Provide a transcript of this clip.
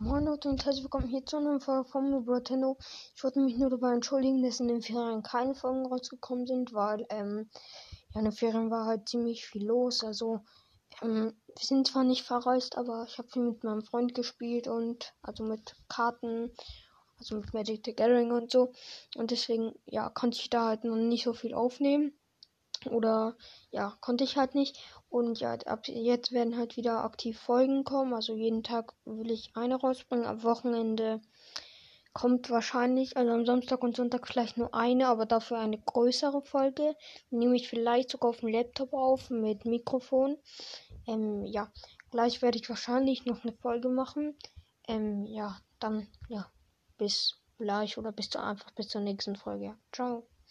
Moin Leute und herzlich willkommen hier zu einer Folge von Nintendo. Ich wollte mich nur dabei entschuldigen, dass in den Ferien keine Folgen rausgekommen sind, weil ähm, ja, in den Ferien war halt ziemlich viel los. Also ähm, wir sind zwar nicht verreist, aber ich habe viel mit meinem Freund gespielt und also mit Karten, also mit Magic the Gathering und so. Und deswegen ja konnte ich da halt noch nicht so viel aufnehmen. Oder ja, konnte ich halt nicht. Und ja, ab jetzt werden halt wieder aktiv Folgen kommen. Also jeden Tag will ich eine rausbringen. Am Wochenende kommt wahrscheinlich, also am Samstag und Sonntag vielleicht nur eine, aber dafür eine größere Folge. Nehme ich vielleicht sogar auf dem Laptop auf mit Mikrofon. Ähm, ja, gleich werde ich wahrscheinlich noch eine Folge machen. Ähm, ja, dann, ja, bis gleich oder bis zu einfach bis zur nächsten Folge. Ciao.